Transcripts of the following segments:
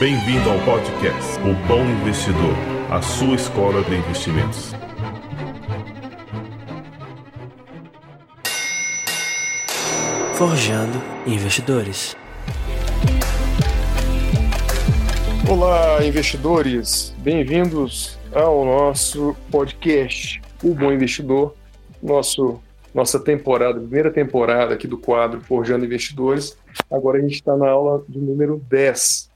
Bem-vindo ao podcast O Bom Investidor, a sua escola de investimentos. Forjando Investidores. Olá, investidores! Bem-vindos ao nosso podcast O Bom Investidor, nosso, nossa temporada, primeira temporada aqui do quadro Forjando Investidores. Agora a gente está na aula do número 10.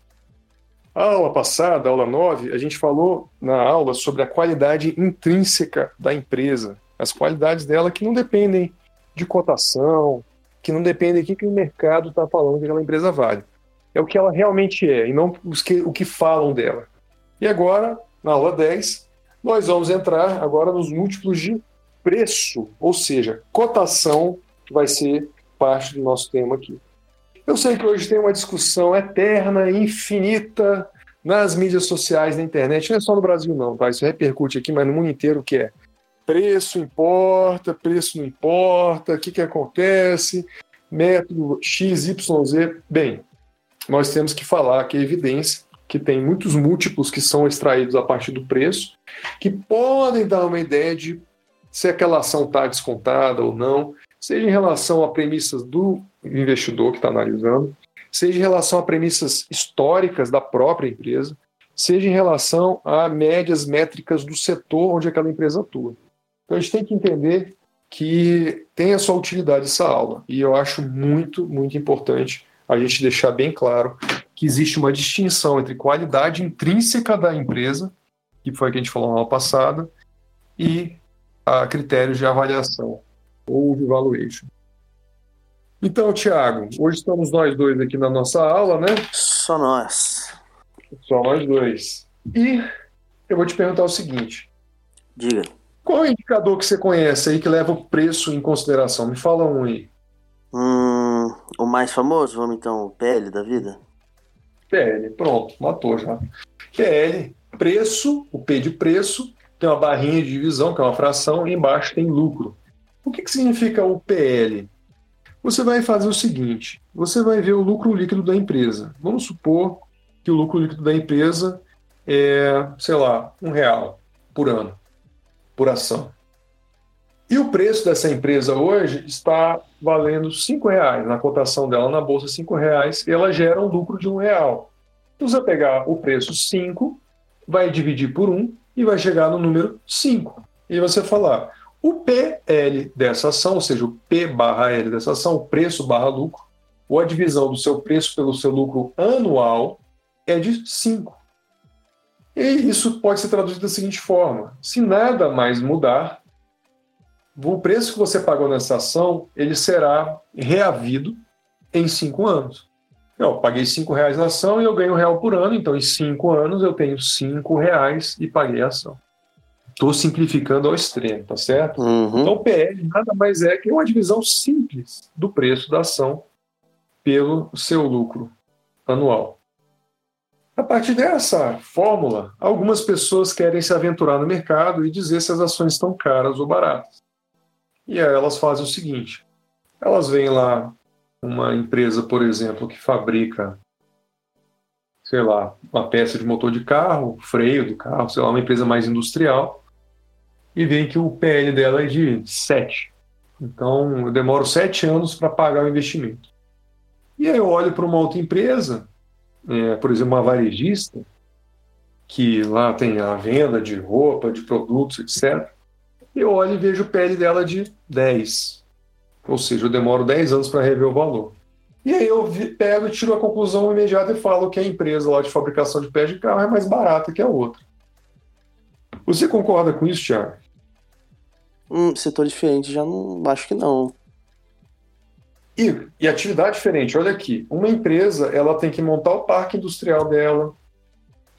A aula passada, aula 9, a gente falou na aula sobre a qualidade intrínseca da empresa, as qualidades dela que não dependem de cotação, que não dependem do que, que o mercado está falando que aquela empresa vale. É o que ela realmente é, e não os que, o que falam dela. E agora, na aula 10, nós vamos entrar agora nos múltiplos de preço, ou seja, cotação, que vai ser parte do nosso tema aqui. Eu sei que hoje tem uma discussão eterna, infinita, nas mídias sociais, na internet, não é só no Brasil não, tá? Isso repercute aqui, mas no mundo inteiro que é preço importa, preço não importa, o que, que acontece, método X, Y, Z. Bem, nós temos que falar que é evidência que tem muitos múltiplos que são extraídos a partir do preço, que podem dar uma ideia de se aquela ação está descontada ou não, seja em relação a premissas do investidor que está analisando, seja em relação a premissas históricas da própria empresa, seja em relação a médias métricas do setor onde aquela empresa atua. Então a gente tem que entender que tem a sua utilidade essa aula, e eu acho muito, muito importante a gente deixar bem claro que existe uma distinção entre qualidade intrínseca da empresa, que foi o que a gente falou na aula passada, e a critérios de avaliação ou de valuation. Então, Tiago, hoje estamos nós dois aqui na nossa aula, né? Só nós. Só nós dois. E eu vou te perguntar o seguinte: Diga. qual é o indicador que você conhece aí que leva o preço em consideração? Me fala um aí. Hum, o mais famoso, vamos então, o PL da vida? PL, pronto, matou já. PL, preço, o P de preço, tem uma barrinha de divisão, que é uma fração, e embaixo tem lucro. O que, que significa o PL? Você vai fazer o seguinte: você vai ver o lucro líquido da empresa. Vamos supor que o lucro líquido da empresa é, sei lá, um real por ano, por ação. E o preço dessa empresa hoje está valendo cinco reais na cotação dela na bolsa cinco reais e ela gera um lucro de um real. Então você vai pegar o preço 5, vai dividir por 1 um, e vai chegar no número 5. E você falar, o PL dessa ação, ou seja, o P barra L dessa ação, o preço barra lucro, ou a divisão do seu preço pelo seu lucro anual, é de 5. E isso pode ser traduzido da seguinte forma: se nada mais mudar, o preço que você pagou nessa ação ele será reavido em 5 anos. Eu paguei 5 reais na ação e eu ganho um real por ano, então em 5 anos eu tenho 5 reais e paguei a ação. Estou simplificando ao extremo, tá certo? Uhum. Então, o PL nada mais é que uma divisão simples do preço da ação pelo seu lucro anual. A partir dessa fórmula, algumas pessoas querem se aventurar no mercado e dizer se as ações estão caras ou baratas. E aí elas fazem o seguinte: elas veem lá uma empresa, por exemplo, que fabrica, sei lá, uma peça de motor de carro, freio do carro, sei lá, uma empresa mais industrial, e veem que o PL dela é de 7. Então, eu demoro 7 anos para pagar o investimento. E aí eu olho para uma outra empresa, é, por exemplo, uma varejista, que lá tem a venda de roupa, de produtos, etc. Eu olho e vejo o PL dela de 10. Ou seja, eu demoro 10 anos para rever o valor. E aí eu pego e tiro a conclusão imediata e falo que a empresa lá de fabricação de pés de carro é mais barata que a outra. Você concorda com isso, Thiago? Hum, setor diferente, já não acho que não. E, e atividade diferente, olha aqui. Uma empresa ela tem que montar o parque industrial dela,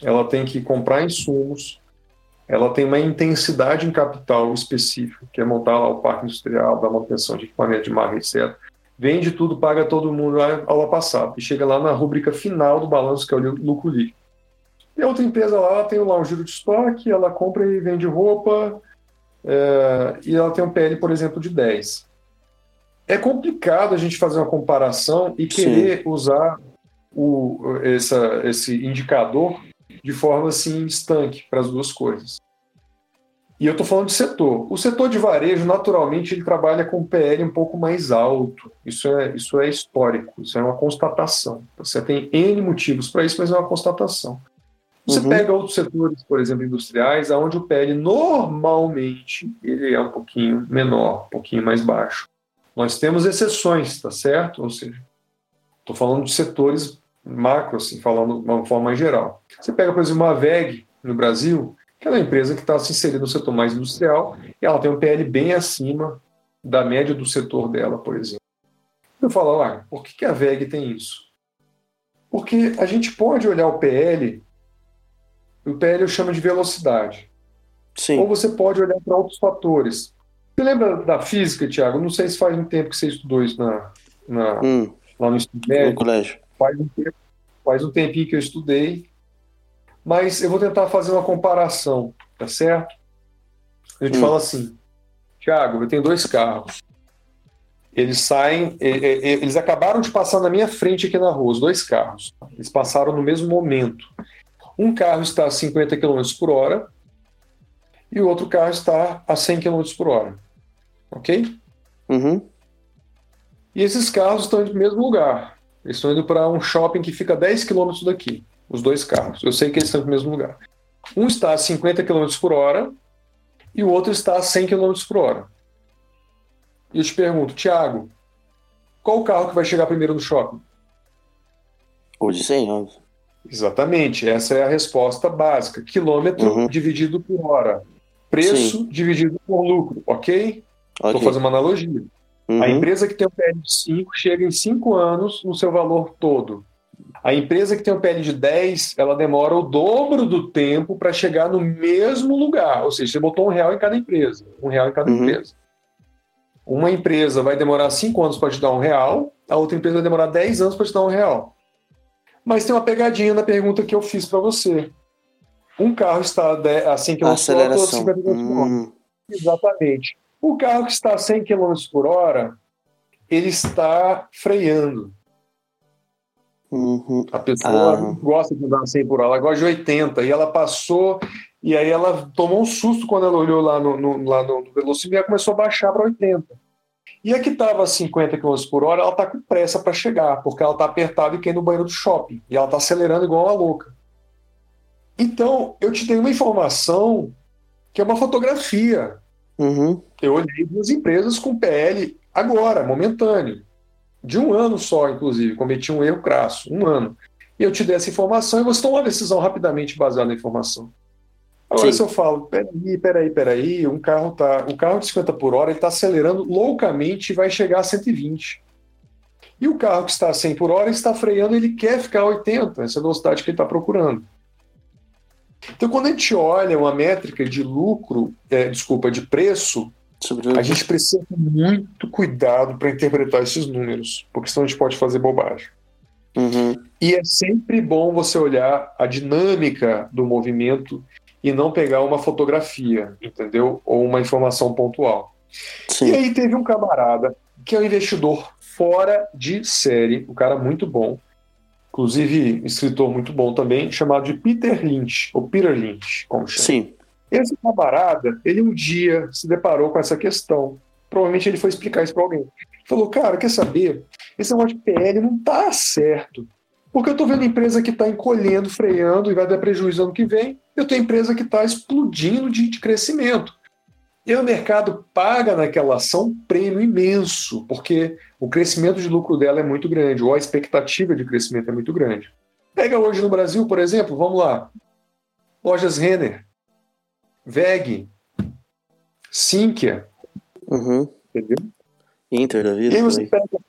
ela tem que comprar insumos, ela tem uma intensidade em capital específica, que é montar lá o parque industrial, dar manutenção de equipamento de marca, etc. Vende tudo, paga todo mundo a aula passada. E chega lá na rúbrica final do balanço, que é o lucro líquido. E a outra empresa lá, ela tem lá um giro de estoque, ela compra e vende roupa, é, e ela tem um PL, por exemplo, de 10. É complicado a gente fazer uma comparação e querer Sim. usar o, essa, esse indicador de forma assim estanque para as duas coisas. E eu estou falando de setor. O setor de varejo, naturalmente, ele trabalha com PL um pouco mais alto. Isso é, isso é histórico, isso é uma constatação. Você tem N motivos para isso, mas é uma constatação. Você uhum. pega outros setores, por exemplo, industriais, onde o PL normalmente ele é um pouquinho menor, um pouquinho mais baixo. Nós temos exceções, tá certo? Ou seja, estou falando de setores macro, assim, falando de uma forma geral. Você pega, por exemplo, uma VEG no Brasil, que é uma empresa que está se inserindo no setor mais industrial, e ela tem um PL bem acima da média do setor dela, por exemplo. Eu falo, ah, por que a VEG tem isso? Porque a gente pode olhar o PL, o PL eu chamo de velocidade. Sim. Ou você pode olhar para outros fatores. Você lembra da física, Tiago? Não sei se faz um tempo que você estudou isso na, na hum, lá no ensino médio. No colégio. Faz um, tempo, faz um tempinho que eu estudei. Mas eu vou tentar fazer uma comparação, tá certo? A gente hum. fala assim, Tiago, eu tenho dois carros. Eles saem, eles acabaram de passar na minha frente aqui na rua, os dois carros. Eles passaram no mesmo momento. Um carro está a 50 km por hora e o outro carro está a 100 km por hora. Ok? Uhum. E esses carros estão indo para o mesmo lugar. Eles estão indo para um shopping que fica a 10 km daqui os dois carros. Eu sei que eles estão no mesmo lugar. Um está a 50 km por hora e o outro está a 100 km por hora. E eu te pergunto, Tiago, qual o carro que vai chegar primeiro no shopping? O de 100, Exatamente, essa é a resposta básica. Quilômetro uhum. dividido por hora. Preço Sim. dividido por lucro, ok? Estou okay. fazendo uma analogia. Uhum. A empresa que tem um PL de 5 chega em 5 anos no seu valor todo. A empresa que tem um PL de 10, ela demora o dobro do tempo para chegar no mesmo lugar. Ou seja, você botou um real em cada empresa. Um real em cada uhum. empresa. Uma empresa vai demorar 5 anos para te dar um real, a outra empresa vai demorar 10 anos para te dar um real. Mas tem uma pegadinha na pergunta que eu fiz para você. Um carro está a 100 km por hora, outro 50 km por hora. Hum. Exatamente. O carro que está a 100 km por hora, ele está freando. Uhum. A pessoa ah. gosta de andar 100 por hora, ela gosta de 80. E ela passou, e aí ela tomou um susto quando ela olhou lá no, no lá no velocímetro e começou a baixar para 80. E a que estava a 50 km por hora, ela está com pressa para chegar, porque ela está apertada e quer ir no banheiro do shopping. E ela está acelerando igual uma louca. Então, eu te dei uma informação que é uma fotografia. Uhum. Eu olhei duas empresas com PL agora, momentâneo de um ano só, inclusive, cometi um erro crasso, um ano. E eu te dei essa informação e você toma uma decisão rapidamente baseada na informação. Agora, Sim. se eu falo, peraí, peraí, peraí, um carro tá, um carro de 50 por hora, ele está acelerando loucamente e vai chegar a 120. E o carro que está a 100 por hora está freando, ele quer ficar a 80, essa é a velocidade que ele está procurando. Então, quando a gente olha uma métrica de lucro, é, desculpa, de preço, a gente precisa ter muito cuidado para interpretar esses números, porque senão a gente pode fazer bobagem. Uhum. E é sempre bom você olhar a dinâmica do movimento e não pegar uma fotografia, entendeu? Ou uma informação pontual. Sim. E aí teve um camarada que é um investidor fora de série, um cara muito bom, inclusive escritor muito bom também, chamado de Peter Lynch, ou Peter Lynch, como chama. Sim. Esse camarada, ele um dia se deparou com essa questão. Provavelmente ele foi explicar isso para alguém. Falou, cara, quer saber? Esse negócio de PL não tá certo. Porque eu tô vendo empresa que está encolhendo, freando e vai dar prejuízo ano que vem. Eu tenho empresa que está explodindo de, de crescimento. E o mercado paga naquela ação um prêmio imenso, porque o crescimento de lucro dela é muito grande, ou a expectativa de crescimento é muito grande. Pega hoje no Brasil, por exemplo, vamos lá. Lojas Renner. VEG, Sinqia. Uhum. Entendeu? Inter da vida. Você pega...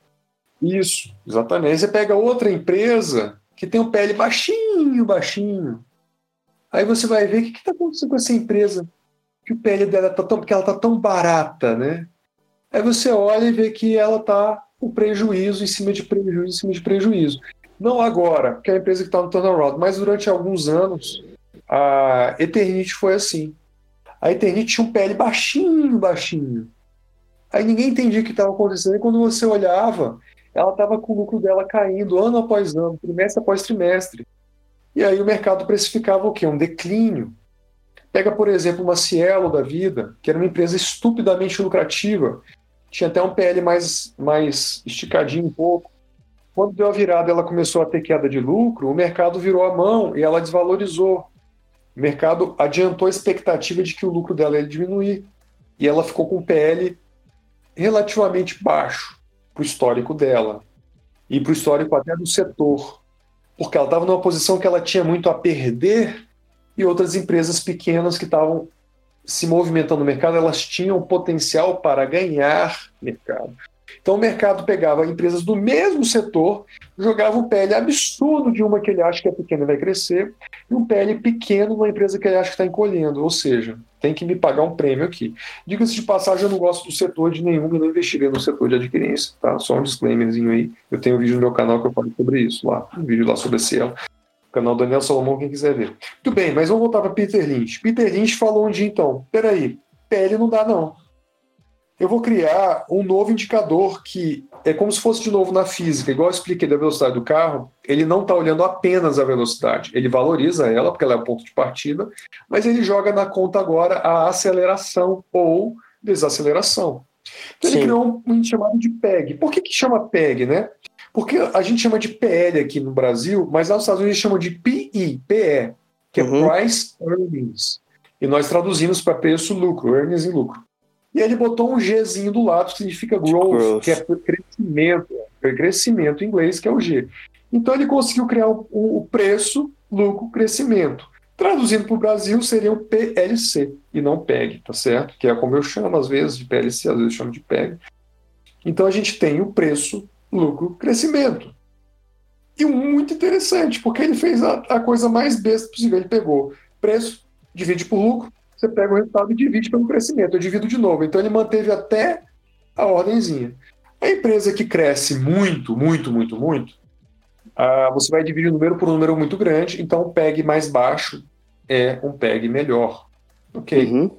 Isso, exatamente. Aí você pega outra empresa que tem um PL baixinho, baixinho. Aí você vai ver o que está acontecendo com essa empresa. Que o PL dela está tão. porque ela está tão barata, né? Aí você olha e vê que ela está com prejuízo em cima de prejuízo em cima de prejuízo. Não agora, porque é uma empresa que está no turnaround, mas durante alguns anos a Eternit foi assim a Eternit tinha um PL baixinho, baixinho. Aí ninguém entendia o que estava acontecendo. E quando você olhava, ela estava com o lucro dela caindo ano após ano, trimestre após trimestre. E aí o mercado precificava o quê? Um declínio. Pega, por exemplo, uma Cielo da vida, que era uma empresa estupidamente lucrativa, tinha até um PL mais, mais esticadinho um pouco. Quando deu a virada, ela começou a ter queda de lucro, o mercado virou a mão e ela desvalorizou. O mercado adiantou a expectativa de que o lucro dela ia diminuir. E ela ficou com um PL relativamente baixo para o histórico dela e para o histórico até do setor, porque ela estava numa posição que ela tinha muito a perder e outras empresas pequenas que estavam se movimentando no mercado, elas tinham potencial para ganhar mercado. Então o mercado pegava empresas do mesmo setor, jogava um PL absurdo de uma que ele acha que é pequena e vai crescer, e um PL pequeno numa empresa que ele acha que está encolhendo. Ou seja, tem que me pagar um prêmio aqui. Diga-se de passagem, eu não gosto do setor de nenhum e não investirei no setor de adquirência, tá? Só um disclaimerzinho aí. Eu tenho um vídeo no meu canal que eu falo sobre isso lá, um vídeo lá sobre esse ela. Canal Daniel Salomão, quem quiser ver. Muito bem, mas vamos voltar para Peter Lynch. Peter Lynch falou um dia então: peraí, PL não dá não eu vou criar um novo indicador que é como se fosse de novo na física, igual eu expliquei da velocidade do carro, ele não está olhando apenas a velocidade, ele valoriza ela, porque ela é o ponto de partida, mas ele joga na conta agora a aceleração ou desaceleração. Então Sim. ele criou um, chamado de PEG. Por que, que chama PEG, né? Porque a gente chama de PL aqui no Brasil, mas lá nos Estados Unidos chamam de PI, PE, que é uhum. Price Earnings. E nós traduzimos para preço lucro, earnings e lucro. E ele botou um Gzinho do lado, que significa growth, growth. que é crescimento, é crescimento em inglês, que é o G. Então ele conseguiu criar o, o preço, lucro, crescimento. Traduzindo para o Brasil, seria o PLC e não PEG, tá certo? Que é como eu chamo às vezes de PLC, às vezes eu chamo de PEG. Então a gente tem o preço, lucro, crescimento. E muito interessante, porque ele fez a, a coisa mais besta possível. Ele pegou preço, divide por lucro, você pega o resultado e divide pelo crescimento. Eu divido de novo. Então ele manteve até a ordemzinha. A empresa que cresce muito, muito, muito, muito, ah, você vai dividir o número por um número muito grande, então o PEG mais baixo é um PEG melhor. Ok? Uhum.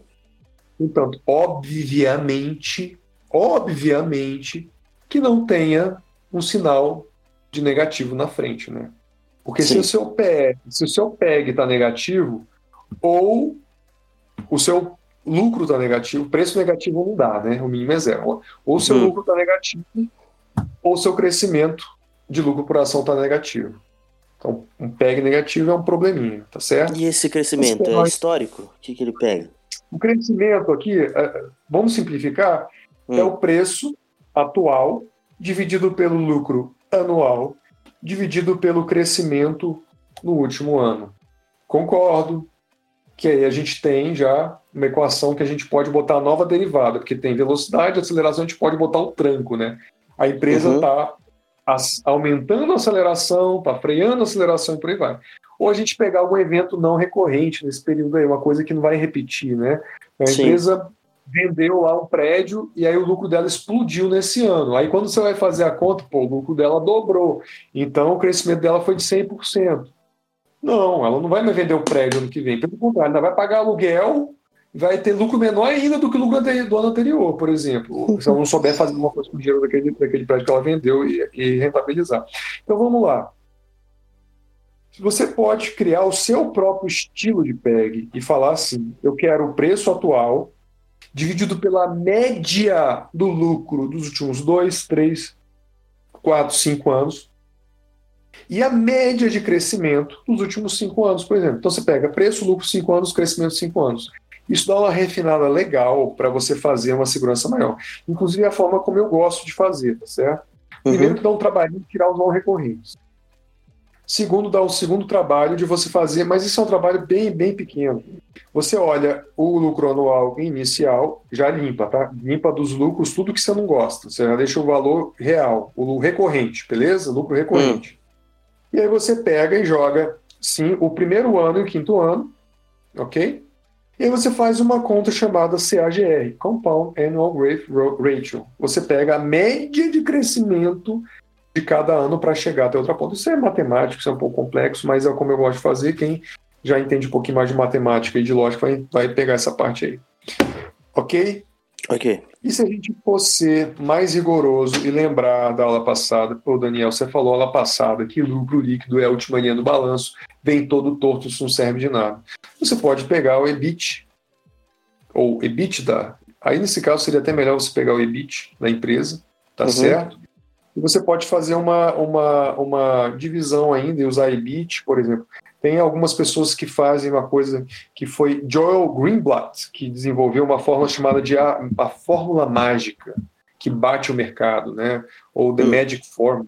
Então, obviamente, obviamente que não tenha um sinal de negativo na frente, né? Porque se o seu PEG, se o seu PEG está negativo, ou o seu lucro está negativo, preço negativo não dá, né? O mínimo é zero. Ou o seu uhum. lucro está negativo, ou o seu crescimento de lucro por ação está negativo. Então, um PEG negativo é um probleminha, tá certo? E esse crescimento é histórico? O que, que ele pega? O crescimento aqui, é, vamos simplificar, é hum. é o preço atual dividido pelo lucro anual dividido pelo crescimento no último ano. Concordo, que aí a gente tem já uma equação que a gente pode botar a nova derivada, porque tem velocidade, aceleração, a gente pode botar o tranco, né? A empresa está uhum. aumentando a aceleração, está freando a aceleração e por aí vai. Ou a gente pegar algum evento não recorrente nesse período aí, uma coisa que não vai repetir, né? A Sim. empresa vendeu lá um prédio e aí o lucro dela explodiu nesse ano. Aí quando você vai fazer a conta, pô, o lucro dela dobrou. Então o crescimento dela foi de 100%. Não, ela não vai me vender o prédio ano que vem. Pelo contrário, ela vai pagar aluguel vai ter lucro menor ainda do que o lucro do ano anterior, por exemplo. Se ela não souber fazer alguma coisa com o dinheiro daquele, daquele prédio que ela vendeu e, e rentabilizar. Então vamos lá. Você pode criar o seu próprio estilo de PEG e falar assim: eu quero o preço atual dividido pela média do lucro dos últimos dois, três, quatro, cinco anos e a média de crescimento dos últimos cinco anos, por exemplo. Então você pega preço, lucro, cinco anos, crescimento, cinco anos. Isso dá uma refinada legal para você fazer uma segurança maior. Inclusive é a forma como eu gosto de fazer, tá certo? Uhum. Primeiro que dá um trabalhinho de tirar os não recorrentes. Segundo, dá o um segundo trabalho de você fazer, mas isso é um trabalho bem, bem pequeno. Você olha o lucro anual inicial, já limpa, tá? Limpa dos lucros tudo que você não gosta. Você já deixa o valor real, o recorrente, beleza? Lucro recorrente. Uhum. E aí você pega e joga, sim, o primeiro ano e o quinto ano, ok? E aí você faz uma conta chamada CAGR, Compound Annual Growth Ratio. Você pega a média de crescimento de cada ano para chegar até outra ponta. Isso é matemático, isso é um pouco complexo, mas é como eu gosto de fazer. Quem já entende um pouquinho mais de matemática e de lógica vai, vai pegar essa parte aí. Ok? Ok. E se a gente fosse mais rigoroso e lembrar da aula passada, o Daniel, você falou aula passada que lucro líquido é a última linha do balanço, vem todo torto, isso não serve de nada. Você pode pegar o EBIT, ou EBITDA, aí nesse caso seria até melhor você pegar o EBIT da empresa, tá uhum. certo? E você pode fazer uma, uma, uma divisão ainda e usar EBIT, por exemplo. Tem algumas pessoas que fazem uma coisa que foi Joel Greenblatt, que desenvolveu uma fórmula chamada de a, a fórmula mágica, que bate o mercado, né? Ou The hum. Magic Formula.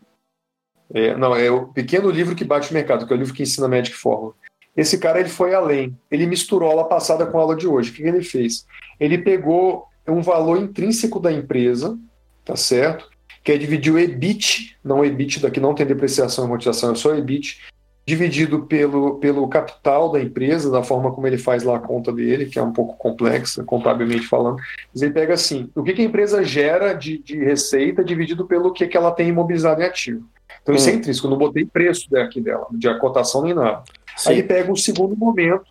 É, não, é o pequeno livro que bate o mercado, que é o livro que ensina a Magic Formula. Esse cara ele foi além. Ele misturou a aula passada com a aula de hoje. O que, ele fez? Ele pegou um valor intrínseco da empresa, tá certo? Que é dividir o EBIT, não o EBIT daqui não tem depreciação e amortização, é só EBIT, dividido pelo, pelo capital da empresa, da forma como ele faz lá a conta dele, que é um pouco complexa, contabilmente falando. Mas ele pega assim, o que, que a empresa gera de, de, receita dividido pelo que, que ela tem imobilizado em ativo. Então hum. isso é intrínseco, eu não botei preço daqui dela, de cotação nem nada. Sim. Aí ele pega um segundo momento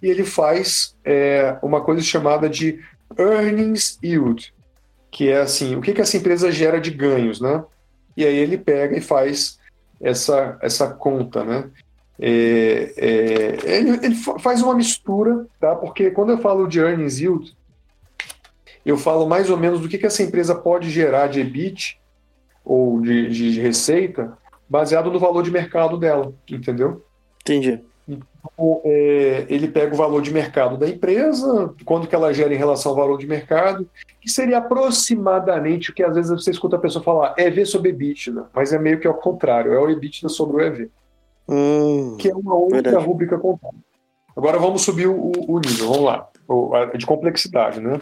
e ele faz é, uma coisa chamada de earnings yield, que é assim, o que, que essa empresa gera de ganhos, né? E aí ele pega e faz essa, essa conta, né? É, é, ele, ele, faz uma mistura, tá? Porque quando eu falo de earnings yield, eu falo mais ou menos do que, que essa empresa pode gerar de EBIT ou de, de receita baseado no valor de mercado dela, entendeu? Entendi. Então, é, ele pega o valor de mercado da empresa, quando que ela gera em relação ao valor de mercado, que seria aproximadamente o que às vezes você escuta a pessoa falar EV sobre EBITDA, mas é meio que ao contrário, é o EBITDA sobre o EV. Hum, que é uma outra verdade. rúbrica contábil. Agora vamos subir o, o, nível, vamos lá, de complexidade, né?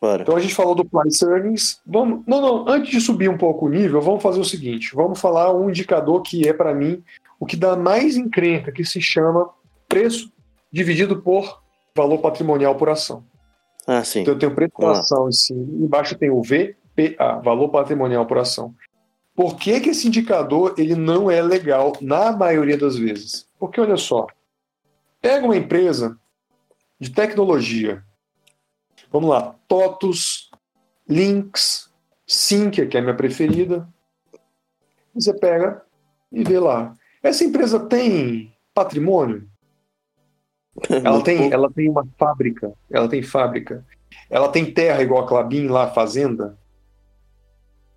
Para. Então a gente falou do price earnings. Vamos, não, não, antes de subir um pouco o nível, vamos fazer o seguinte: vamos falar um indicador que é para mim o que dá mais encrenca, que se chama preço dividido por valor patrimonial por ação. Ah, sim. Então eu tenho preço por ação em cima, embaixo tem o VPA, valor patrimonial por ação. Por que, que esse indicador ele não é legal na maioria das vezes? Porque olha só, pega uma empresa de tecnologia, vamos lá, TOTUS, Lynx, Sinqia, que é a minha preferida, você pega e vê lá, essa empresa tem patrimônio? Ela tem, ela tem uma fábrica, ela tem fábrica. Ela tem terra igual a Clabin lá, fazenda.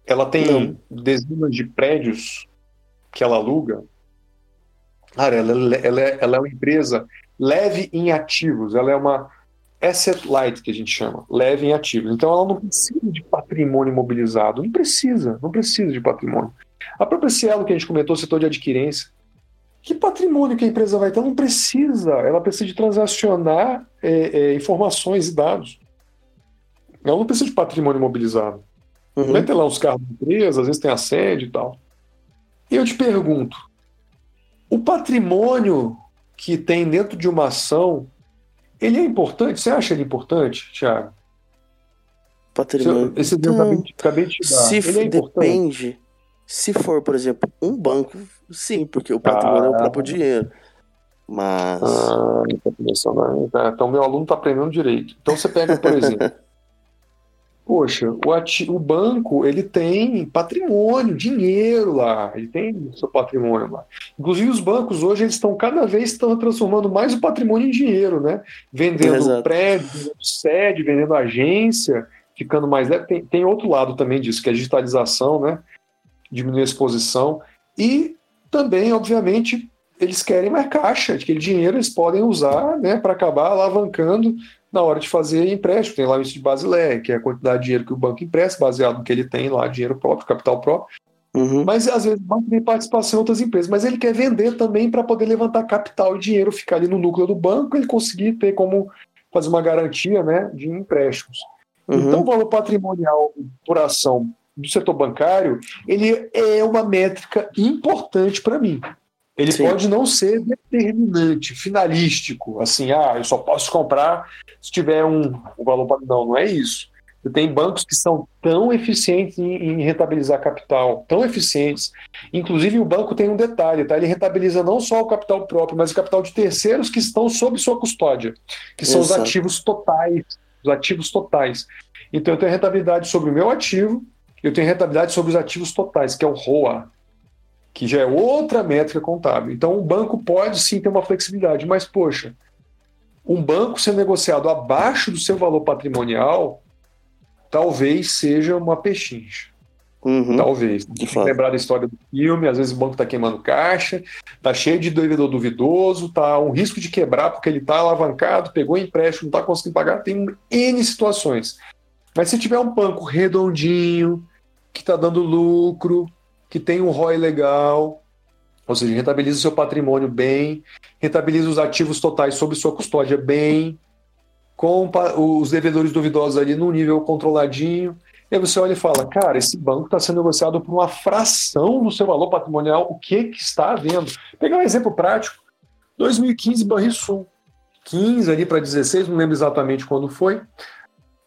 Ela tem Não. dezenas de prédios que ela aluga. Cara, ela, ela, é, ela é uma empresa leve em ativos, ela é uma asset light, que a gente chama, leve em ativos. Então ela não precisa de patrimônio imobilizado, não precisa, não precisa de patrimônio. A própria Cielo, que a gente comentou, setor de adquirência, que patrimônio que a empresa vai ter? Ela não precisa, ela precisa de transacionar é, é, informações e dados. Ela não precisa de patrimônio imobilizado. Uhum. Vai ter lá uns carros de empresa, às vezes tem a sede e tal. E eu te pergunto, o patrimônio que tem dentro de uma ação, ele é importante? Você acha ele importante, Thiago? Patrimônio. Esse hum, acabei de te dar. Se ele é depende. Se for, por exemplo, um banco, sim, porque o patrimônio ah, é o próprio dinheiro. Mas. Ah, então, meu aluno está aprendendo direito. Então, você pega, por exemplo. Poxa, o, ati... o banco ele tem patrimônio, dinheiro lá, ele tem o seu patrimônio lá. Inclusive os bancos hoje eles estão cada vez estão transformando mais o patrimônio em dinheiro, né? Vendendo Exato. prédio, vendendo sede, vendendo agência, ficando mais Tem, tem outro lado também disso, que é a digitalização, né? Diminuir a exposição e também, obviamente, eles querem mais caixa, aquele dinheiro eles podem usar né, para acabar alavancando na hora de fazer empréstimo. Tem lá o índice de Basileia, que é a quantidade de dinheiro que o banco empresta, baseado no que ele tem lá, dinheiro próprio, capital próprio. Uhum. Mas às vezes o banco tem participação em outras empresas, mas ele quer vender também para poder levantar capital e dinheiro ficar ali no núcleo do banco, ele conseguir ter como fazer uma garantia né, de empréstimos. Uhum. Então, o valor patrimonial por ação do setor bancário, ele é uma métrica importante para mim. Ele Sim. pode não ser determinante, finalístico, assim, ah, eu só posso comprar se tiver um, um valor para. Não, não é isso. Tem bancos que são tão eficientes em, em, rentabilizar capital, tão eficientes. Inclusive, o banco tem um detalhe, tá? Ele rentabiliza não só o capital próprio, mas o capital de terceiros que estão sob sua custódia, que são Exato. os ativos totais. Os ativos totais. Então eu tenho rentabilidade sobre o meu ativo, eu tenho rentabilidade sobre os ativos totais, que é o ROA, que já é outra métrica contábil. Então o banco pode sim ter uma flexibilidade, mas poxa, um banco ser negociado abaixo do seu valor patrimonial talvez seja uma pechincha. Uhum, Talvez. de fato. lembrar da história do filme, às vezes o banco está queimando caixa, tá cheio de devedor duvidoso, tá um risco de quebrar porque ele tá alavancado, pegou empréstimo, não tá conseguindo pagar, tem N situações. Mas se tiver um banco redondinho, que está dando lucro, que tem um ROI legal, ou seja, rentabiliza o seu patrimônio bem, rentabiliza os ativos totais sob sua custódia bem, com os devedores duvidosos ali num nível controladinho. E aí você olha e fala, cara, esse banco está sendo negociado por uma fração do seu valor patrimonial, o que, que está havendo? Pegar um exemplo prático. 2015, Banrisul. 15 ali para 16, não lembro exatamente quando foi.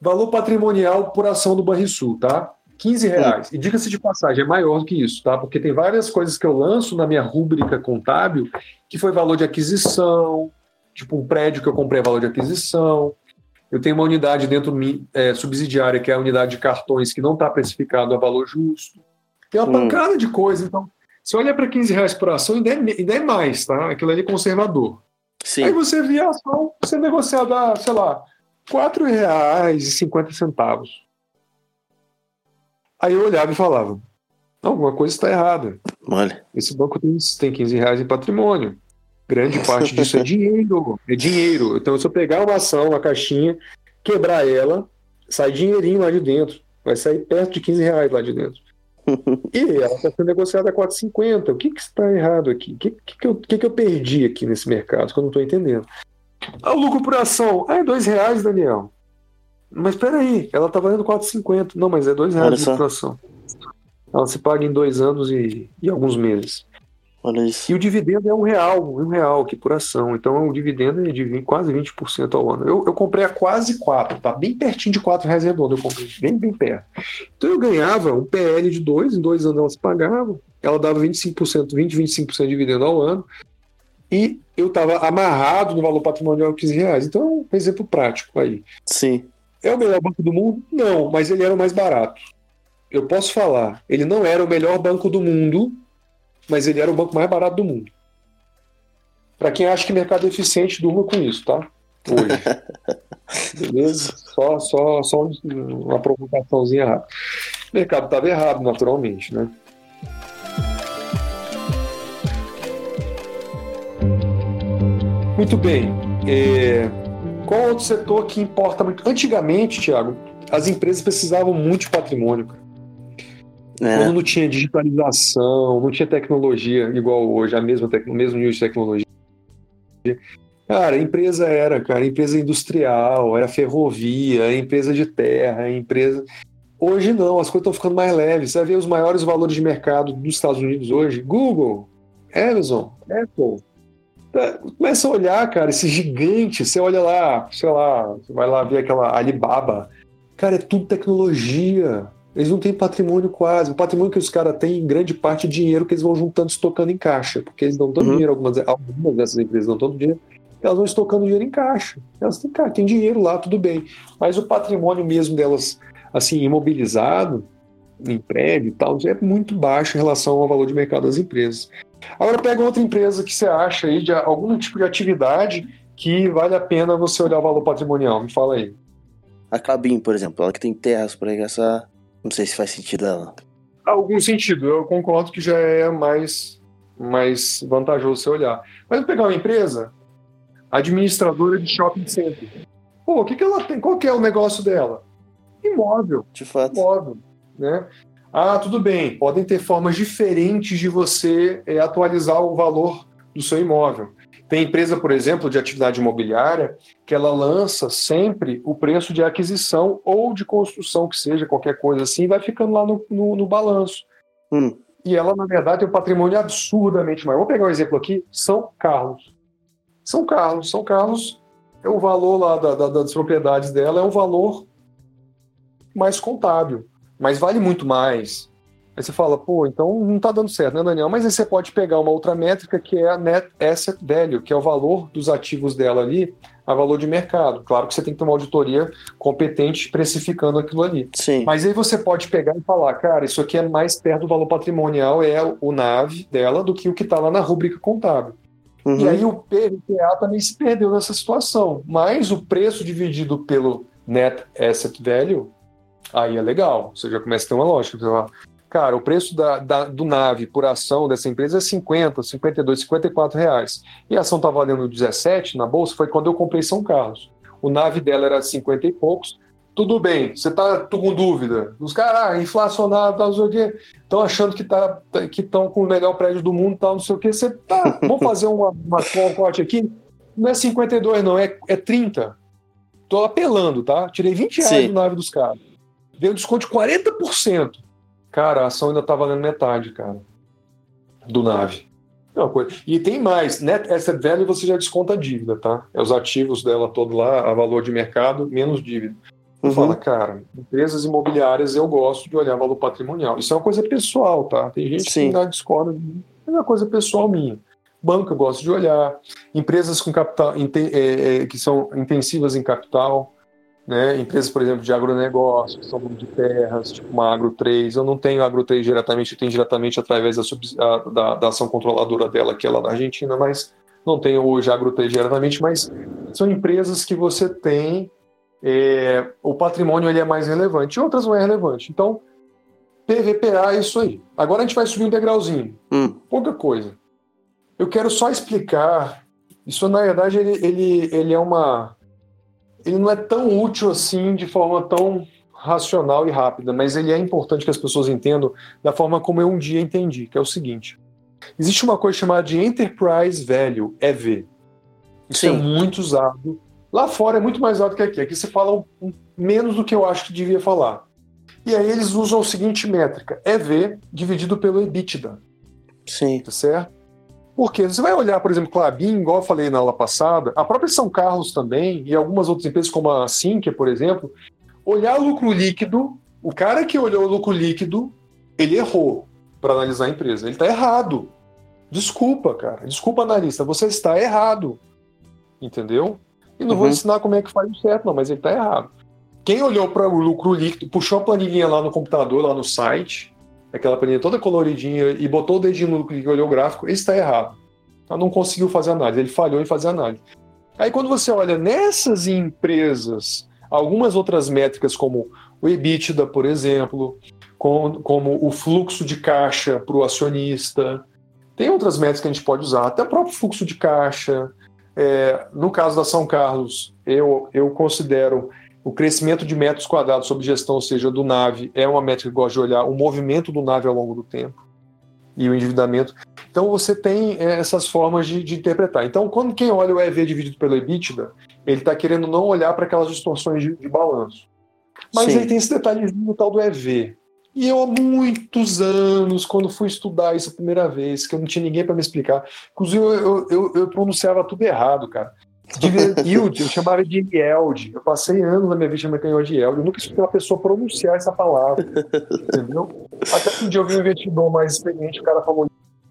Valor patrimonial por ação do Banrisul, tá? 15 reais. E diga-se de passagem, é maior do que isso, tá? Porque tem várias coisas que eu lanço na minha rúbrica contábil que foi valor de aquisição, tipo um prédio que eu comprei é valor de aquisição. Eu tenho uma unidade dentro é, subsidiária, que é a unidade de cartões, que não está precificado a valor justo. Tem uma Hum. pancada de coisa. Então, se olha para 15 reais por ação, ainda é, ainda é mais, tá? Aquilo ali é conservador. Sim. Aí você via a ação ser negociada, sei lá, R$ 4,50. Aí eu olhava e falava: "Não, alguma coisa está errada. Olha. Esse banco tem, tem 15 reais em patrimônio. Grande parte disso é dinheiro. É dinheiro. Então, se eu pegar uma ação, uma caixinha, quebrar ela, sai dinheirinho lá de dentro. Vai sair perto de 15 reais lá de dentro. E ela está sendo negociada a 4,50. O que que está errado aqui? O que, que, que, eu, que que eu perdi aqui nesse mercado que eu não estou entendendo? Ah, o lucro por ação. Ah, é dois reais, Daniel. Mas espera aí, ela está valendo 4,50. Não, mas é dois Olha reais de por ação. Ela se paga em dois anos e, e alguns meses. Olha isso. E o dividendo é um real, um real aqui por ação. Então o dividendo é de 20, quase 20% ao ano. Eu, eu comprei a quase 4, tá? Bem pertinho de 4 reais redondo, eu comprei, bem, bem perto. Então eu ganhava um PL de 2, em dois anos ela se pagava, ela dava 25%, 20, 25% de dividendo ao ano. E eu estava amarrado no valor patrimonial de 15 reais. Então, um exemplo prático aí. Sim. É o melhor banco do mundo? Não, mas ele era o mais barato. Eu posso falar, ele não era o melhor banco do mundo, mas ele era o banco mais barato do mundo. Para quem acha que mercado é eficiente, durma com isso, tá? Hoje. Beleza? Só, só, só uma provocaçãozinha rápida. O mercado estava errado, naturalmente, né? Muito bem. É, Qual outro setor que importa muito? Antigamente, Tiago, as empresas precisavam muito de patrimônio. É. Quando não tinha digitalização, não tinha tecnologia igual hoje, a mesma tec- o mesmo nível de tecnologia. Cara, a empresa era, cara, empresa industrial, era ferrovia, era empresa de terra, empresa. Hoje não, as coisas estão ficando mais leves. Você vai ver os maiores valores de mercado dos Estados Unidos hoje: Google, Amazon, Apple. Tá, Começa a olhar, cara, esse gigante. Você olha lá, sei lá, você vai lá ver aquela Alibaba. Cara, é tudo tecnologia. Eles não têm patrimônio quase. O patrimônio que os caras têm, em grande parte, é dinheiro que eles vão juntando, estocando em caixa. Porque eles não dão Uhum. dinheiro, algumas, algumas dessas empresas não dão dinheiro, elas vão estocando dinheiro em caixa. Elas têm, cara, tem dinheiro lá, tudo bem. Mas o patrimônio mesmo delas, assim, imobilizado, em prédio e tal, é muito baixo em relação ao valor de mercado das empresas. Agora pega outra empresa que você acha aí de algum tipo de atividade que vale a pena você olhar o valor patrimonial. Me fala aí. A Cabim, por exemplo, ela que tem terras para arregaçar. Não sei se faz sentido ela. Algum sentido, eu concordo que já é mais, mais vantajoso você olhar. Mas pegar uma empresa administradora de shopping center. Pô, o que, que ela tem? Qual que é o negócio dela? Imóvel. De fato. imóvel, né? Ah, tudo bem, podem ter formas diferentes de você eh, atualizar o valor do seu imóvel. Tem empresa, por exemplo, de atividade imobiliária, que ela lança sempre o preço de aquisição ou de construção, que seja qualquer coisa assim, vai ficando lá no, no, no balanço. Hum. E ela, na verdade, tem um patrimônio absurdamente maior. Vou pegar um exemplo aqui: São Carlos. São Carlos. São Carlos é o valor lá da- da- das propriedades dela, é um valor mais contábil, mas vale muito mais. Aí você fala, pô, então não está dando certo, né, Daniel? Mas aí você pode pegar uma outra métrica que é a Net Asset Value, que é o valor dos ativos dela ali a valor de mercado. Claro que você tem que ter uma auditoria competente precificando aquilo ali. Sim. Mas aí você pode pegar e falar, cara, isso aqui é mais perto do valor patrimonial, é o NAV dela, do que o que está lá na rúbrica contábil. Uhum. E aí o PVPA também se perdeu nessa situação. Mas o preço dividido pelo Net Asset Value, aí é legal. Você já começa a ter uma lógica. Você fala, cara, o preço da, da, do NAV por ação dessa empresa é 50, 52, 54 reais. E a ação está valendo 17 na bolsa, foi quando eu comprei São Carlos. O NAV dela era 50 e poucos. Tudo bem, você está com dúvida. Os caras, ah, inflacionado, não sei o quê, estão achando que tá, que estão com o melhor prédio do mundo, tal, não sei o quê. Você tá, vamos fazer uma, uma, um corte aqui? Não é 52, não, é, é 30. Tô apelando, tá? Tirei 20 reais Sim. do NAV dos caras. Deu um desconto de 40%. Cara, a ação ainda tá valendo metade, cara, do NAV. E tem mais, Net Asset Value você já desconta a dívida, tá? É os ativos dela todo lá, a valor de mercado, menos dívida. Uhum. Fala, cara, empresas imobiliárias eu gosto de olhar valor patrimonial. Isso é uma coisa pessoal, tá? Tem gente Sim. que ainda discorda de mim. É uma coisa pessoal minha. Banco eu gosto de olhar. Empresas com capital, é, é, que são intensivas em capital, né? Empresas, por exemplo, de agronegócio, que são de terras, tipo uma Agro 3. Eu não tenho Agro 3 diretamente, eu tenho diretamente através da, da, da ação controladora dela, que é lá da Argentina, mas não tenho hoje Agro 3 diretamente, mas são empresas que você tem é, o patrimônio ele é mais relevante, outras não é relevante. Então, PVPA é isso aí. Agora a gente vai subir um degrauzinho. Hum. Pouca coisa. Eu quero só explicar. Isso, na verdade, ele, ele, ele é uma ele não é tão útil assim de forma tão racional e rápida, mas ele é importante que as pessoas entendam da forma como eu um dia entendi, que é o seguinte: existe uma coisa chamada de Enterprise Value, EV. Isso é Sim. é muito usado. Lá fora é muito mais usado que aqui. Aqui você fala menos do que eu acho que devia falar. E aí eles usam a seguinte métrica: EV dividido pelo EBITDA. Sim. Tá certo? Porque você vai olhar, por exemplo, Clabin, igual eu falei na aula passada, a própria São Carlos também, e algumas outras empresas como a Sinqia, por exemplo, olhar lucro líquido, o cara que olhou o lucro líquido, ele errou para analisar a empresa. Ele está errado. Desculpa, cara. Desculpa, analista. Você está errado. Entendeu? E não uhum. vou ensinar como é que faz o certo, não, mas ele está errado. Quem olhou para o lucro líquido, puxou a planilhinha lá no computador, lá no site, aquela planilha toda coloridinha e botou o dedinho no que olhou o gráfico, esse está errado. Ela não conseguiu fazer análise, ele falhou em fazer análise. Aí quando você olha nessas empresas, algumas outras métricas como o EBITDA, por exemplo, com, como o fluxo de caixa para o acionista, tem outras métricas que a gente pode usar, até o próprio fluxo de caixa. É, no caso da São Carlos, eu, eu considero o crescimento de metros quadrados sob gestão, ou seja, do NAVE, é uma métrica que eu gosto de olhar, o movimento do NAVE ao longo do tempo e o endividamento. Então você tem é, essas formas de, de, interpretar. Então, quando quem olha o EV dividido pelo EBITDA, ele está querendo não olhar para aquelas distorções de, de balanço. Mas Sim. aí tem esse detalhezinho do tal do EV. E eu, há muitos anos, quando fui estudar isso a primeira vez, que eu não tinha ninguém para me explicar, inclusive eu, eu, eu, pronunciava tudo errado, cara. Yield, eu chamava de yield. Eu passei anos na minha vida chamando de yield. Eu nunca escutei uma pessoa pronunciar essa palavra. entendeu? Até que um dia eu vi um investidor mais experiente, o cara falou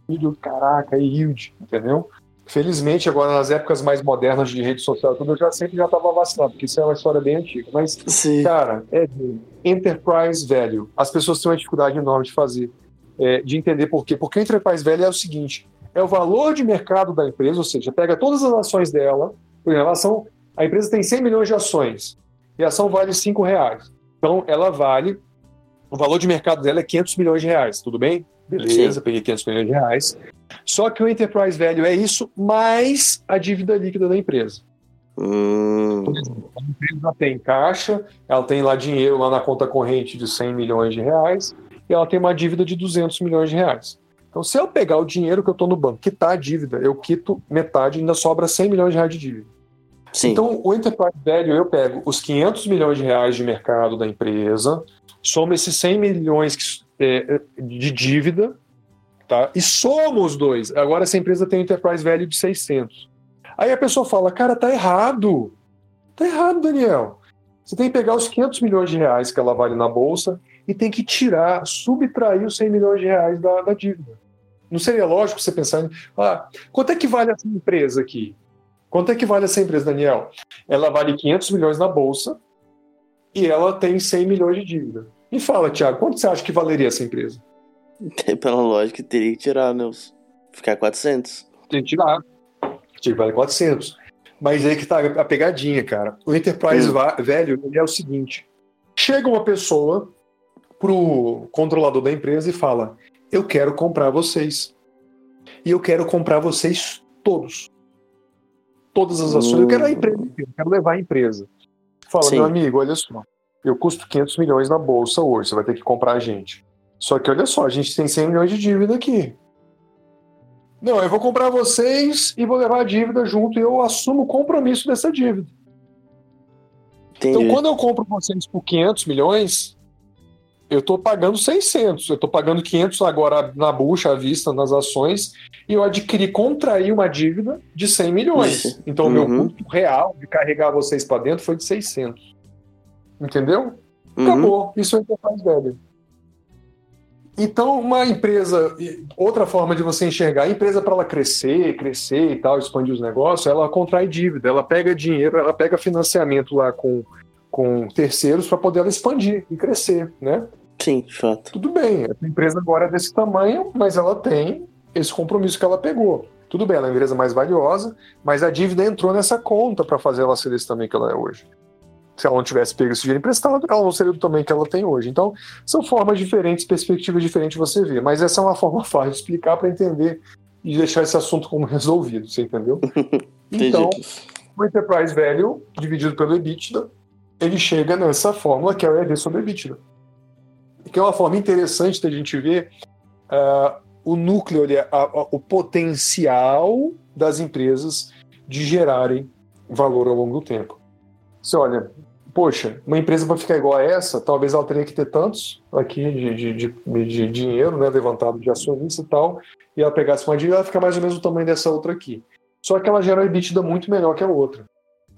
yield, caraca, yield, entendeu? Felizmente, agora nas épocas mais modernas de rede social, tudo, eu já sempre já estava vacinado, porque isso é uma história bem antiga. Mas, Sim. cara, é enterprise value. As pessoas têm uma dificuldade enorme de fazer, é, de entender por quê. Porque o enterprise value é o seguinte: é o valor de mercado da empresa, ou seja, pega todas as ações dela, por exemplo, a, a empresa tem 100 milhões de ações e a ação vale 5 reais. Então, ela vale, o valor de mercado dela é 500 milhões de reais, tudo bem? Beleza, Sim. peguei 500 milhões de reais. Só que o enterprise value é isso mais a dívida líquida da empresa. Hum. A empresa tem caixa, ela tem lá dinheiro lá na conta corrente de 100 milhões de reais e ela tem uma dívida de 200 milhões de reais. Então, se eu pegar o dinheiro que eu estou no banco, quitar a dívida, eu quito metade e ainda sobra 100 milhões de reais de dívida. Sim. Então, o Enterprise Value, eu pego os 500 milhões de reais de mercado da empresa, soma esses 100 milhões é, de dívida, tá? e soma os dois. Agora, essa empresa tem um Enterprise Value de 600. Aí a pessoa fala, cara, tá errado. Tá errado, Daniel. Você tem que pegar os 500 milhões de reais que ela vale na bolsa e tem que tirar, subtrair os 100 milhões de reais da, da dívida. Não seria lógico você pensar em. Ah, quanto é que vale essa empresa aqui? Quanto é que vale essa empresa, Daniel? Ela vale 500 milhões na bolsa e ela tem 100 milhões de dívida. Me fala, Thiago, quanto você acha que valeria essa empresa? Pela lógica, teria que tirar, né? Ficar 400. Tem que tirar. Tinha que valer 400. Mas aí que tá a pegadinha, cara. O Enterprise hum. velho é o seguinte: chega uma pessoa pro controlador da empresa e fala: Eu quero comprar vocês. E eu quero comprar vocês todos. Todas as ações. Eu quero a empresa, eu quero levar a empresa. Fala, Sim. meu amigo, olha só. Eu custo 500 milhões na bolsa hoje, você vai ter que comprar a gente. Só que olha só, a gente tem 100 milhões de dívida aqui. Não, eu vou comprar vocês e vou levar a dívida junto e eu assumo o compromisso dessa dívida. Entendi. Então, quando eu compro vocês por 500 milhões, eu estou pagando 600. Eu estou pagando 500 agora na bucha, à vista, nas ações, e eu adquiri, contrair uma dívida de 100 milhões. Então, o uhum. meu custo real de carregar vocês para dentro foi de 600. Entendeu? Uhum. Acabou. Isso é interface velho. Então, uma empresa, outra forma de você enxergar, a empresa para ela crescer, crescer e tal, expandir os negócios, ela contrai dívida, ela pega dinheiro, ela pega financiamento lá com, com terceiros para poder ela expandir e crescer, né? Sim, de fato. Tudo bem, a empresa agora é desse tamanho, mas ela tem esse compromisso que ela pegou. Tudo bem, ela é uma empresa mais valiosa, mas a dívida entrou nessa conta para fazer ela ser desse tamanho que ela é hoje se ela não tivesse pego esse dinheiro emprestado, ela não seria do tamanho que ela tem hoje. Então, são formas diferentes, perspectivas diferentes de você ver. Mas essa é uma forma fácil de explicar para entender e deixar esse assunto como resolvido, você entendeu? então, o Enterprise Value, dividido pelo EBITDA, ele chega nessa fórmula que é o EV sobre EBITDA. Que é uma forma interessante da gente ver uh, o núcleo, a, a, o potencial das empresas de gerarem valor ao longo do tempo. Você olha, poxa, uma empresa para ficar igual a essa, talvez ela teria que ter tantos aqui de, de, de, de dinheiro né, levantado de acionista e tal, e ela pegasse uma dívida, ela fica mais ou menos o tamanho dessa outra aqui. Só que ela gera um EBITDA muito melhor que a outra.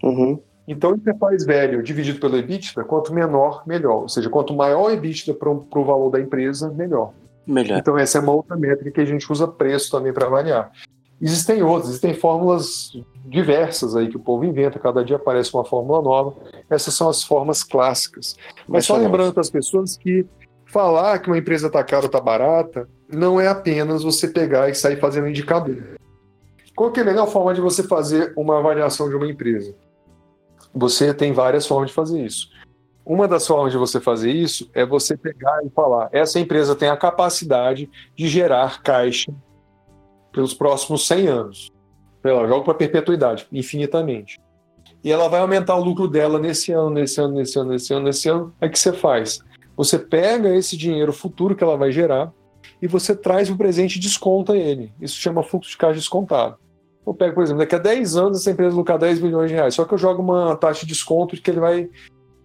Uhum. Então, o enterprise velho dividido pelo EBITDA, quanto menor, melhor. Ou seja, quanto maior o EBITDA para o valor da empresa, melhor. Melhor. Então, essa é uma outra métrica que a gente usa preço também para avaliar. Existem outras, existem fórmulas diversas aí que o povo inventa, cada dia aparece uma fórmula nova. Essas são as formas clássicas. Mas só lembrando para as pessoas que falar que uma empresa está cara ou está barata não é apenas você pegar e sair fazendo indicador. Qual que é a melhor forma de você fazer uma avaliação de uma empresa? Você tem várias formas de fazer isso. Uma das formas de você fazer isso é você pegar e falar: essa empresa tem a capacidade de gerar caixa pelos próximos 100 anos. Ela joga para perpetuidade, infinitamente. E ela vai aumentar o lucro dela nesse ano, nesse ano, nesse ano, nesse ano, nesse ano. É que você faz. Você pega esse dinheiro futuro que ela vai gerar e você traz o presente e desconta ele. Isso chama fluxo de caixa descontado. Eu pego, por exemplo, daqui a 10 anos essa empresa lucrar 10 milhões de reais, só que eu jogo uma taxa de desconto de que ele vai.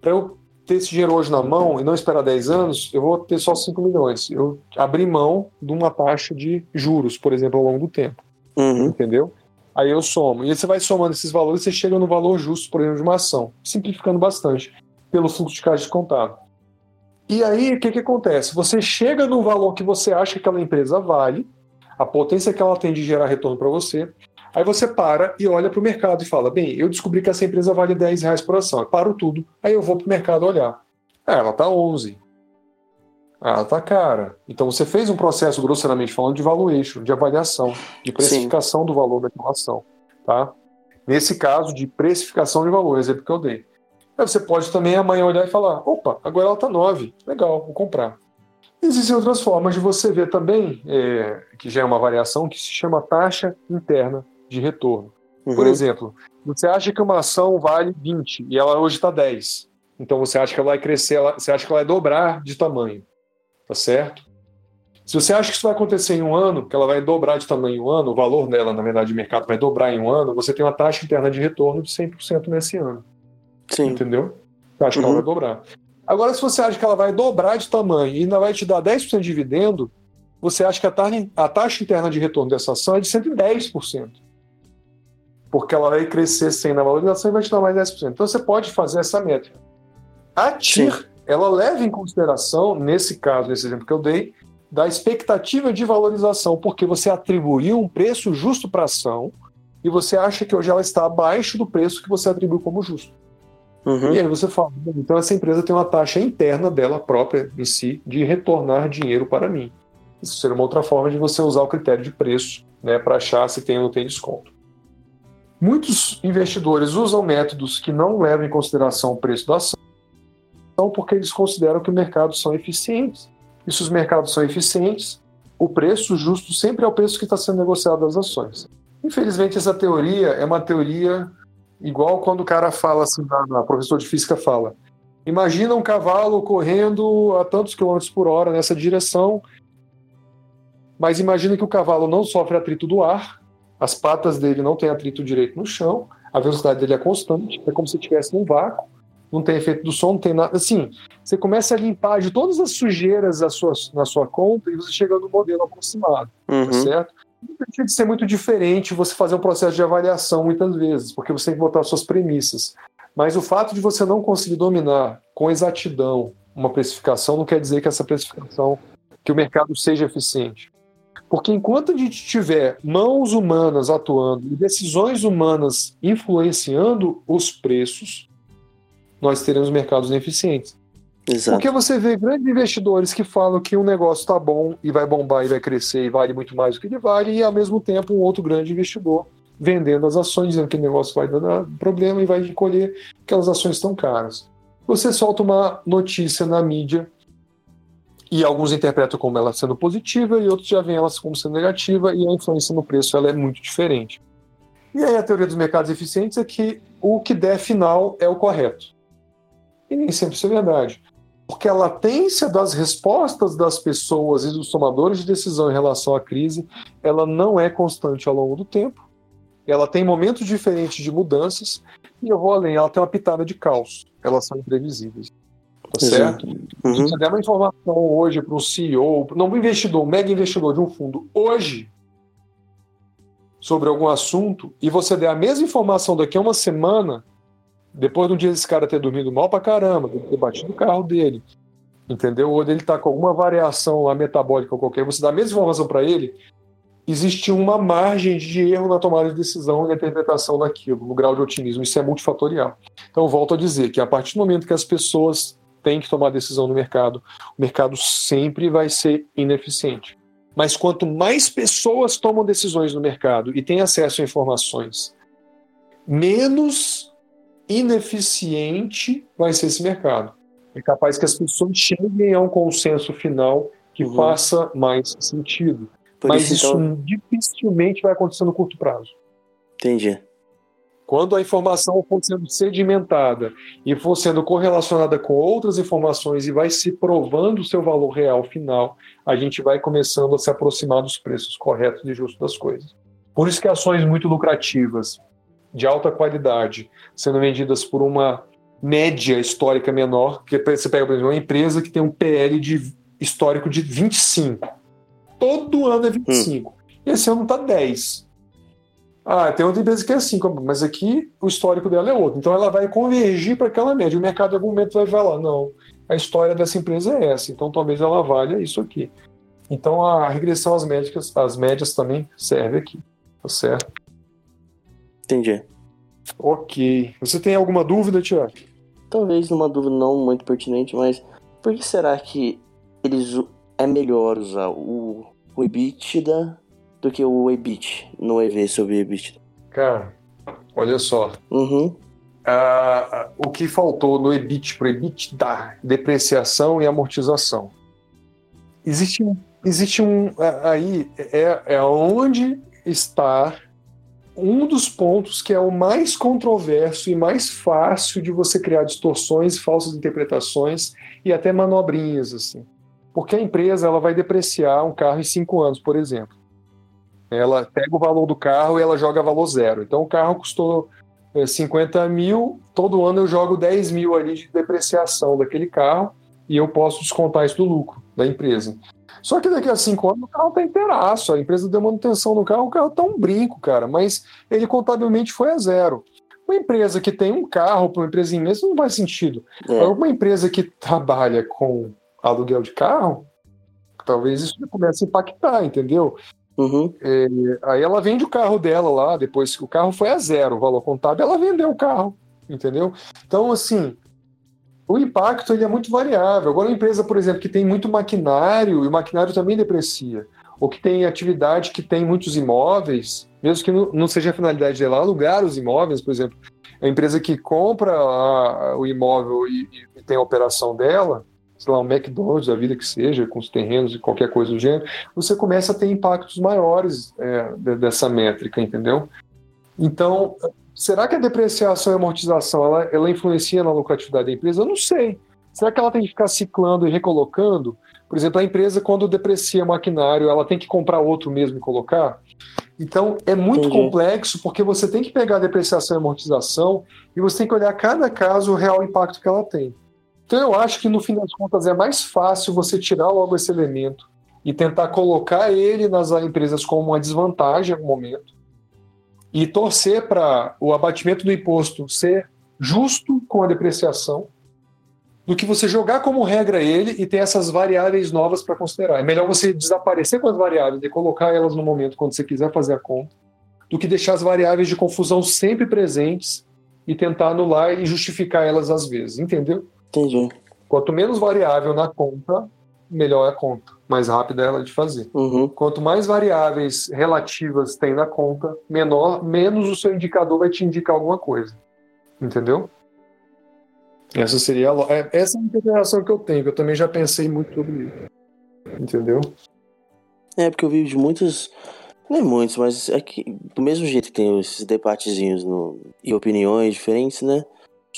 Para eu ter esse dinheiro hoje na mão e não esperar 10 anos, eu vou ter só 5 milhões. Eu abri mão de uma taxa de juros, por exemplo, ao longo do tempo. Uhum. Entendeu? Aí eu somo. E aí você vai somando esses valores, você chega no valor justo, por exemplo, de uma ação. Simplificando bastante, pelo fluxo de caixa descontado. E aí, o que, que acontece? Você chega no valor que você acha que aquela empresa vale, a potência que ela tem de gerar retorno para você, Aí você para e olha para o mercado e fala: bem, eu descobri que essa empresa vale 10 reais por ação. Eu paro tudo. Aí eu vou para o mercado olhar. É, ela está 11. Ah, ela está cara. Então você fez um processo, grosseiramente falando, de valuation, de avaliação, de precificação Sim. do valor daquela ação. Tá? Nesse caso, de precificação de valor, exemplo que eu dei. Aí você pode também amanhã olhar e falar: opa, agora ela está 9. Legal, vou comprar. Existem outras formas de você ver também, é, que já é uma variação, que se chama taxa interna de retorno. Uhum. Por exemplo, você acha que uma ação vale 20 e ela hoje está 10. Então você acha que ela vai crescer, ela, você acha que ela vai dobrar de tamanho. Tá certo? Se você acha que isso vai acontecer em um ano, que ela vai dobrar de tamanho em um ano, o valor dela, na verdade, de mercado vai dobrar em um ano, você tem uma taxa interna de retorno de 100% nesse ano. Sim. Entendeu? Você acha uhum. que ela vai dobrar. Agora, se você acha que ela vai dobrar de tamanho e ainda vai te dar 10% de dividendo, você acha que a taxa, a taxa interna de retorno dessa ação é de 110% porque ela vai crescer sem na valorização e vai te dar mais 10%. Então você pode fazer essa métrica. A TIR, Sim. ela leva em consideração, nesse caso, nesse exemplo que eu dei, da expectativa de valorização, porque você atribuiu um preço justo para a ação e você acha que hoje ela está abaixo do preço que você atribuiu como justo. Uhum. E aí você fala, então essa empresa tem uma taxa interna dela própria em si de retornar dinheiro para mim. Isso seria uma outra forma de você usar o critério de preço né, para achar se tem ou não tem desconto. Muitos investidores usam métodos que não levam em consideração o preço da ação porque eles consideram que os mercados são eficientes. E se os mercados são eficientes, o preço justo sempre é o preço que está sendo negociado das ações. Infelizmente, essa teoria é uma teoria igual quando o cara fala assim, a professor de física fala, imagina um cavalo correndo a tantos quilômetros por hora nessa direção, mas imagina que o cavalo não sofre atrito do ar, as patas dele não têm atrito direito no chão, a velocidade dele é constante, é como se estivesse num vácuo, não tem efeito do som, não tem nada. Assim, você começa a limpar de todas as sujeiras da sua, na sua conta e você chega no modelo aproximado, tá uhum. tá certo? Não tem ser muito diferente você fazer um processo de avaliação muitas vezes, porque você tem que botar suas premissas. Mas o fato de você não conseguir dominar com exatidão uma precificação não quer dizer que essa precificação, que o mercado seja eficiente. Porque enquanto a gente tiver mãos humanas atuando e decisões humanas influenciando os preços, nós teremos mercados ineficientes. Exato. Porque você vê grandes investidores que falam que um negócio está bom e vai bombar e vai crescer e vale muito mais do que ele vale, e ao mesmo tempo um outro grande investidor vendendo as ações, dizendo que o negócio vai dar problema e vai colher que as ações estão caras. Você solta uma notícia na mídia e alguns interpretam como ela sendo positiva e outros já veem ela como sendo negativa e a influência no preço ela é muito diferente. E aí a teoria dos mercados eficientes é que o que der final é o correto. E nem sempre isso é verdade. Porque a latência das respostas das pessoas e dos tomadores de decisão em relação à crise, ela não é constante ao longo do tempo. Ela tem momentos diferentes de mudanças e eu vou além, ela tem uma pitada de caos. Elas são imprevisíveis. Tá certo? Uhum. Se você der uma informação hoje para um CEO, não um investidor, um mega investidor de um fundo, hoje, sobre algum assunto, e você der a mesma informação daqui a uma semana, depois de um dia esse cara ter dormido mal pra caramba, ter batido o carro dele, entendeu? Ou ele tá com alguma variação lá metabólica ou qualquer, você dá a mesma informação para ele, existe uma margem de erro na tomada de decisão e na interpretação daquilo, no grau de otimismo. Isso é multifatorial. Então, volto a dizer que a partir do momento que as pessoas têm que tomar decisão no mercado, o mercado sempre vai ser ineficiente. Mas quanto mais pessoas tomam decisões no mercado e têm acesso a informações, menos ineficiente vai ser esse mercado. É capaz que as pessoas cheguem a um consenso final que uhum. faça mais sentido. Por Mas isso, então... dificilmente vai acontecer no curto prazo. Entendi. Quando a informação for sendo sedimentada e for sendo correlacionada com outras informações e vai se provando o seu valor real final, a gente vai começando a se aproximar dos preços corretos e justos das coisas. Por isso que ações muito lucrativas, de alta qualidade sendo vendidas por uma média histórica menor, que você pega, por exemplo, uma empresa que tem um PL de histórico de 25. Todo ano é 25. Hum. Esse ano está 10. Ah, tem outra empresa que é 5, mas aqui o histórico dela é outro. Então ela vai convergir para aquela média. O mercado em algum momento vai falar, não, a história dessa empresa é essa, então talvez ela valha isso aqui. Então a regressão às médias, às médias também serve aqui, tá certo? Entendi. Ok. Você tem alguma dúvida, Tiago? Talvez uma dúvida não muito pertinente, mas por que será que eles é melhor usar o, o EBITDA do que o EBIT no EV sobre EBITDA? Cara, olha só. Uhum. Ah, o que faltou no EBIT para o EBITDA? Depreciação e amortização. Existe um, existe um aí é, é onde está um dos pontos que é o mais controverso e mais fácil de você criar distorções, falsas interpretações e até manobrinhas assim. Porque a empresa ela vai depreciar um carro em cinco anos, por exemplo. Ela pega o valor do carro e ela joga valor zero. Então o carro custou 50 é, mil, todo ano eu jogo 10 mil ali de depreciação daquele carro e eu posso descontar isso do lucro da empresa. Só que daqui a cinco anos o carro tá inteiraço, a empresa deu manutenção no carro, o carro tá um brinco, cara, mas ele contabilmente foi a zero. uma empresa que tem um carro para uma empresa imensa não faz sentido. É. Uma empresa que trabalha com aluguel de carro, talvez isso comece a impactar, entendeu? Uhum. É, aí ela vende o carro dela lá, depois que o carro foi a zero, o valor contábil, ela vendeu o carro, entendeu? Então, assim, o impacto ele é muito variável. Agora, uma empresa, por exemplo, que tem muito maquinário, e o maquinário também deprecia, ou que tem atividade que tem muitos imóveis, mesmo que não seja a finalidade dela alugar os imóveis, por exemplo, a empresa que compra a, o imóvel e, e, tem a operação dela, sei lá, um McDonald's, a vida que seja, com os terrenos e qualquer coisa do gênero, você começa a ter impactos maiores é, dessa métrica, entendeu? Então, será que a depreciação e amortização ela, ela influencia na lucratividade da empresa? Eu não sei. Será que ela tem que ficar ciclando e recolocando? Por exemplo, a empresa, quando deprecia maquinário, ela tem que comprar outro mesmo e colocar? Então, é muito Entendi. complexo, porque você tem que pegar a depreciação e amortização e você tem que olhar cada caso o real impacto que ela tem. Então, eu acho que no fim das contas é mais fácil você tirar logo esse elemento e tentar colocar ele nas empresas como uma desvantagem em algum momento e torcer para o abatimento do imposto ser justo com a depreciação do que você jogar como regra ele e ter essas variáveis novas para considerar. É melhor você desaparecer com as variáveis e colocar elas no momento quando você quiser fazer a conta, do que deixar as variáveis de confusão sempre presentes e tentar anular e justificar elas às vezes, entendeu? Entendi. Quanto menos variável na conta, melhor é a conta, mais rápida é ela de fazer. Uhum. Quanto mais variáveis relativas tem na conta, menor, menos o seu indicador vai te indicar alguma coisa. Entendeu? Essa seria a, é, essa é a interpretação que eu tenho, que eu também já pensei muito sobre isso. Entendeu? É, porque eu vi de muitos. Não é muitos, mas é que do mesmo jeito que tem esses debatezinhos no, e opiniões diferentes, né?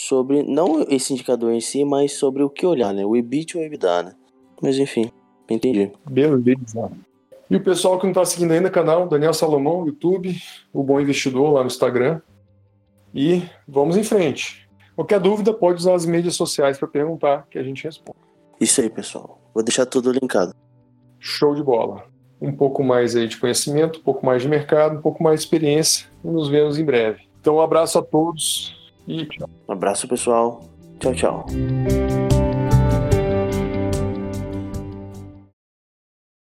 Sobre não esse indicador em si, mas sobre o que olhar, né? O EBIT ou o EBITDA, né? Mas enfim, entendi. Beleza. E o pessoal que não está seguindo ainda o canal, Daniel Salomão, YouTube, o Bom Investidor lá no Instagram. E vamos em frente. Qualquer dúvida, pode usar as mídias sociais para perguntar, que a gente responde. Isso aí, pessoal. Vou deixar tudo linkado. Show de bola. Um pouco mais aí de conhecimento, um pouco mais de mercado, um pouco mais de experiência. E nos vemos em breve. Então, um abraço a todos e tchau. Um abraço, pessoal. Tchau, tchau.